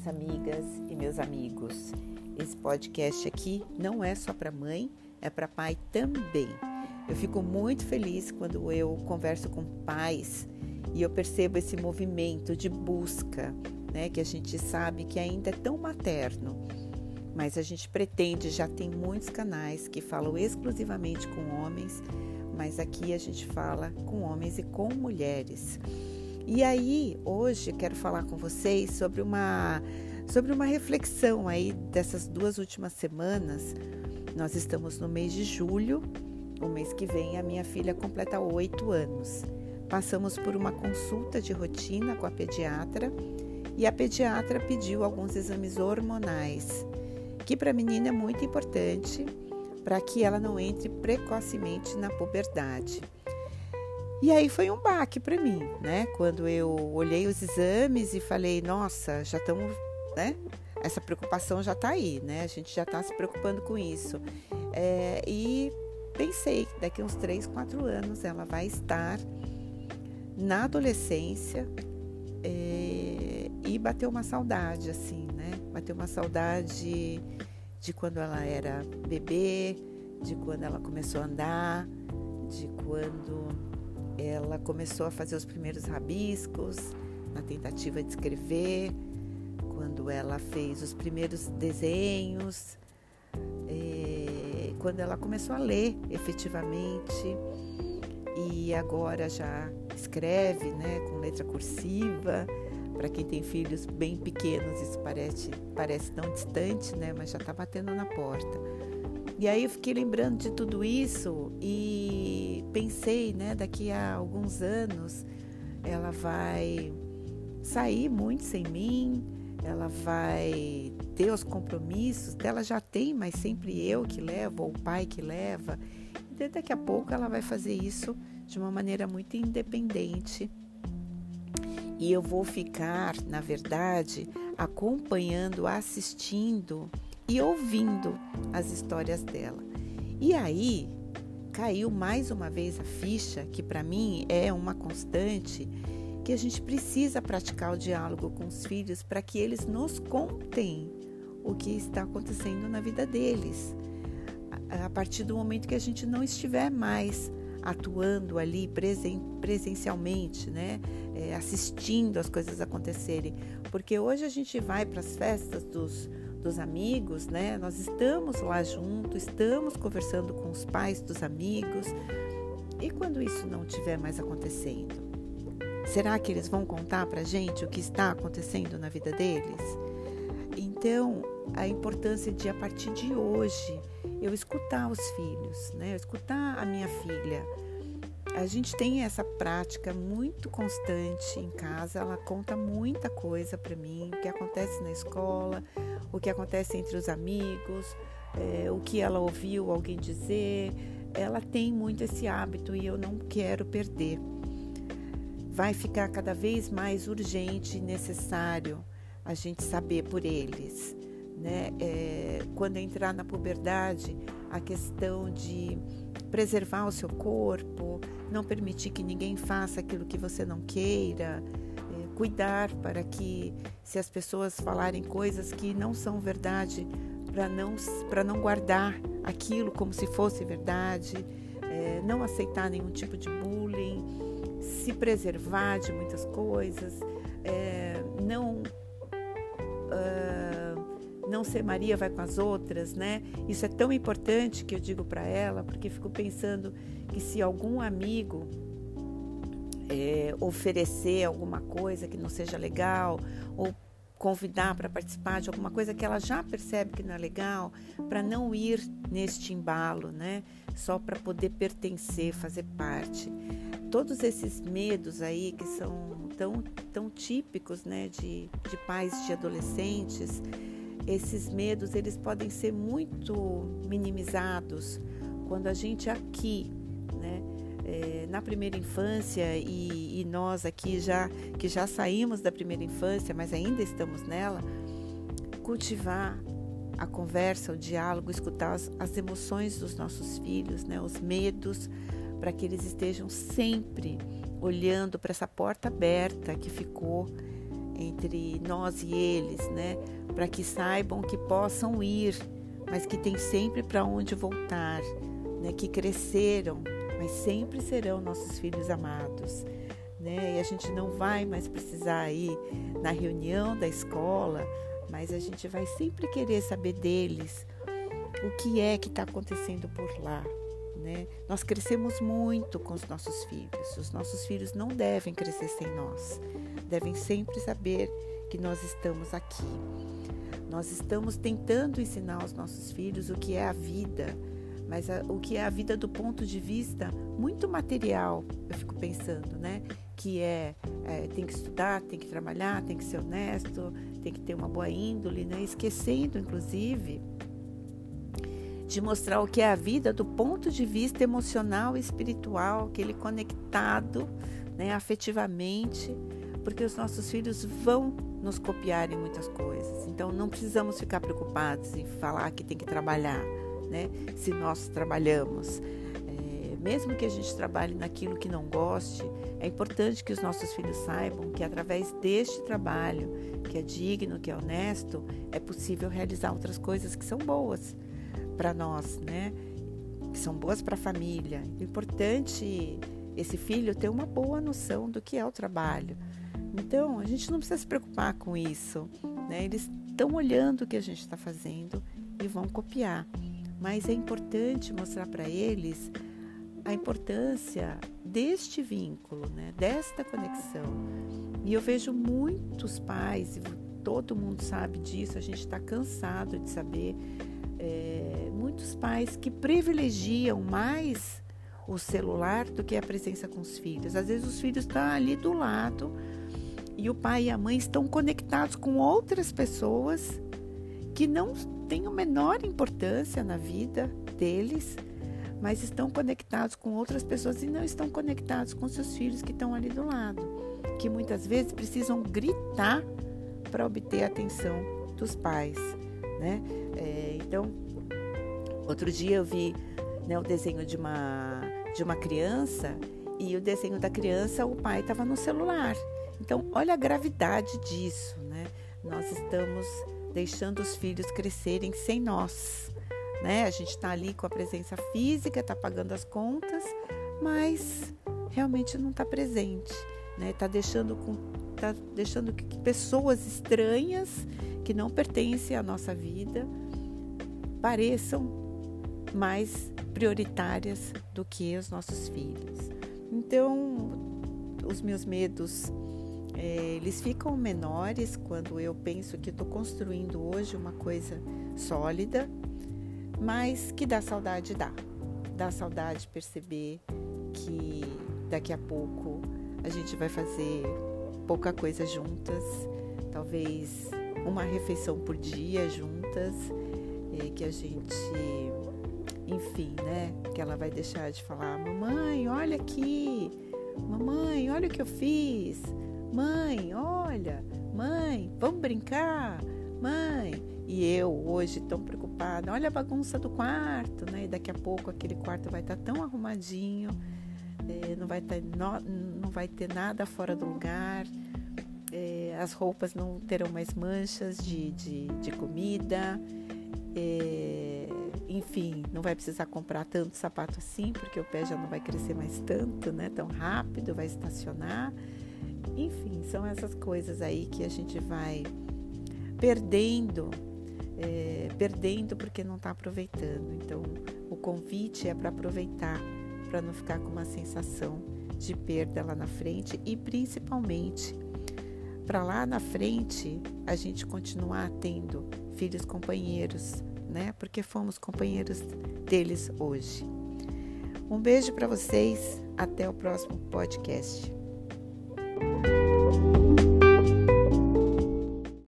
minhas amigas e meus amigos. Esse podcast aqui não é só para mãe, é para pai também. Eu fico muito feliz quando eu converso com pais e eu percebo esse movimento de busca, né, que a gente sabe que ainda é tão materno, mas a gente pretende, já tem muitos canais que falam exclusivamente com homens, mas aqui a gente fala com homens e com mulheres. E aí, hoje quero falar com vocês sobre uma sobre uma reflexão aí dessas duas últimas semanas. Nós estamos no mês de julho, o mês que vem a minha filha completa oito anos. Passamos por uma consulta de rotina com a pediatra e a pediatra pediu alguns exames hormonais, que para a menina é muito importante para que ela não entre precocemente na puberdade. E aí foi um baque para mim, né? Quando eu olhei os exames e falei, nossa, já estamos, né? Essa preocupação já está aí, né? A gente já está se preocupando com isso. É, e pensei que daqui uns 3, 4 anos ela vai estar na adolescência é, e bateu uma saudade, assim, né? Bateu uma saudade de quando ela era bebê, de quando ela começou a andar, de quando ela começou a fazer os primeiros rabiscos na tentativa de escrever, quando ela fez os primeiros desenhos, quando ela começou a ler efetivamente e agora já escreve, né, com letra cursiva. Para quem tem filhos bem pequenos, isso parece, parece tão distante, né, mas já está batendo na porta. E aí eu fiquei lembrando de tudo isso e pensei, né, daqui a alguns anos ela vai sair muito sem mim, ela vai ter os compromissos dela já tem, mas sempre eu que levo ou o pai que leva. E daqui a pouco ela vai fazer isso de uma maneira muito independente. E eu vou ficar, na verdade, acompanhando, assistindo e ouvindo as histórias dela. E aí caiu mais uma vez a ficha, que para mim é uma constante, que a gente precisa praticar o diálogo com os filhos para que eles nos contem o que está acontecendo na vida deles. A partir do momento que a gente não estiver mais atuando ali presen presencialmente, né? É, assistindo as coisas acontecerem. Porque hoje a gente vai para as festas dos, dos amigos, né? Nós estamos lá junto, estamos conversando com os pais dos amigos. E quando isso não estiver mais acontecendo? Será que eles vão contar para gente o que está acontecendo na vida deles? Então, a importância de a partir de hoje eu escutar os filhos, né? Eu escutar a minha filha. A gente tem essa prática muito constante em casa. Ela conta muita coisa para mim, o que acontece na escola, o que acontece entre os amigos, é, o que ela ouviu alguém dizer. Ela tem muito esse hábito e eu não quero perder. Vai ficar cada vez mais urgente e necessário a gente saber por eles. Né? É, quando entrar na puberdade, a questão de preservar o seu corpo, não permitir que ninguém faça aquilo que você não queira, cuidar para que, se as pessoas falarem coisas que não são verdade, para não, para não guardar aquilo como se fosse verdade, é, não aceitar nenhum tipo de bullying, se preservar de muitas coisas, é, não. Uh, não ser Maria vai com as outras, né? Isso é tão importante que eu digo para ela, porque fico pensando que se algum amigo é, oferecer alguma coisa que não seja legal ou convidar para participar de alguma coisa que ela já percebe que não é legal, para não ir neste embalo, né? Só para poder pertencer, fazer parte. Todos esses medos aí que são tão, tão típicos, né, de, de pais de adolescentes, esses medos eles podem ser muito minimizados quando a gente aqui, né, é, na primeira infância e, e, nós aqui já que já saímos da primeira infância, mas ainda estamos nela, cultivar a conversa, o diálogo, escutar as, as emoções dos nossos filhos, né, os medos, para que eles estejam sempre olhando para essa porta aberta que ficou entre nós e eles, né? Para que saibam que possam ir, mas que tem sempre para onde voltar, né? Que cresceram, mas sempre serão nossos filhos amados. Né? E a gente não vai mais precisar ir na reunião da escola, mas a gente vai sempre querer saber deles o que é que está acontecendo por lá. Né? Nós crescemos muito com os nossos filhos. Os nossos filhos não devem crescer sem nós. Devem sempre saber que nós estamos aqui. Nós estamos tentando ensinar aos nossos filhos o que é a vida, mas a, o que é a vida do ponto de vista muito material, eu fico pensando, né? Que é, é, tem que estudar, tem que trabalhar, tem que ser honesto, tem que ter uma boa índole, né? Esquecendo, inclusive, de mostrar o que é a vida do ponto de vista emocional e espiritual, aquele conectado né, afetivamente, porque os nossos filhos vão nos copiar em muitas coisas. Então não precisamos ficar preocupados em falar que tem que trabalhar, né? Se nós trabalhamos. É, mesmo que a gente trabalhe naquilo que não goste, é importante que os nossos filhos saibam que através deste trabalho, que é digno, que é honesto, é possível realizar outras coisas que são boas para nós, né? Que são boas para a família. É importante esse filho ter uma boa noção do que é o trabalho. Então, a gente não precisa se preocupar com isso, né? Eles estão olhando o que a gente está fazendo e vão copiar. Mas é importante mostrar para eles a importância deste vínculo, né? Desta conexão. E eu vejo muitos pais, e todo mundo sabe disso, a gente está cansado de saber é, muitos pais que privilegiam mais o celular do que a presença com os filhos. Às vezes os filhos estão ali do lado e o pai e a mãe estão conectados com outras pessoas que não têm a menor importância na vida deles, mas estão conectados com outras pessoas e não estão conectados com seus filhos que estão ali do lado, que muitas vezes precisam gritar para obter a atenção dos pais, né? É, então, outro dia eu vi né, o desenho de uma, de uma criança e o desenho da criança, o pai estava no celular. Então, olha a gravidade disso, né? Nós estamos deixando os filhos crescerem sem nós, né? A gente está ali com a presença física, está pagando as contas, mas realmente não está presente, né? Está deixando com, tá deixando que pessoas estranhas que não pertencem à nossa vida pareçam mais prioritárias do que os nossos filhos. Então, os meus medos é, eles ficam menores quando eu penso que estou construindo hoje uma coisa sólida, mas que dá saudade dá. Dá saudade perceber que daqui a pouco a gente vai fazer pouca coisa juntas, talvez uma refeição por dia juntas, que a gente, enfim, né? Que ela vai deixar de falar: Mamãe, olha aqui, mamãe, olha o que eu fiz, mãe, olha, mãe, vamos brincar, mãe. E eu hoje tão preocupada, olha a bagunça do quarto, né? E daqui a pouco aquele quarto vai estar tá tão arrumadinho, é, não, vai não, não vai ter nada fora do lugar é, as roupas não terão mais manchas de, de, de comida, é, enfim, não vai precisar comprar tanto sapato assim, porque o pé já não vai crescer mais tanto, né? Tão rápido, vai estacionar. Enfim, são essas coisas aí que a gente vai perdendo, é, perdendo porque não está aproveitando. Então, o convite é para aproveitar, para não ficar com uma sensação de perda lá na frente e principalmente para lá na frente a gente continuar tendo filhos companheiros, né? Porque fomos companheiros deles hoje. Um beijo para vocês, até o próximo podcast.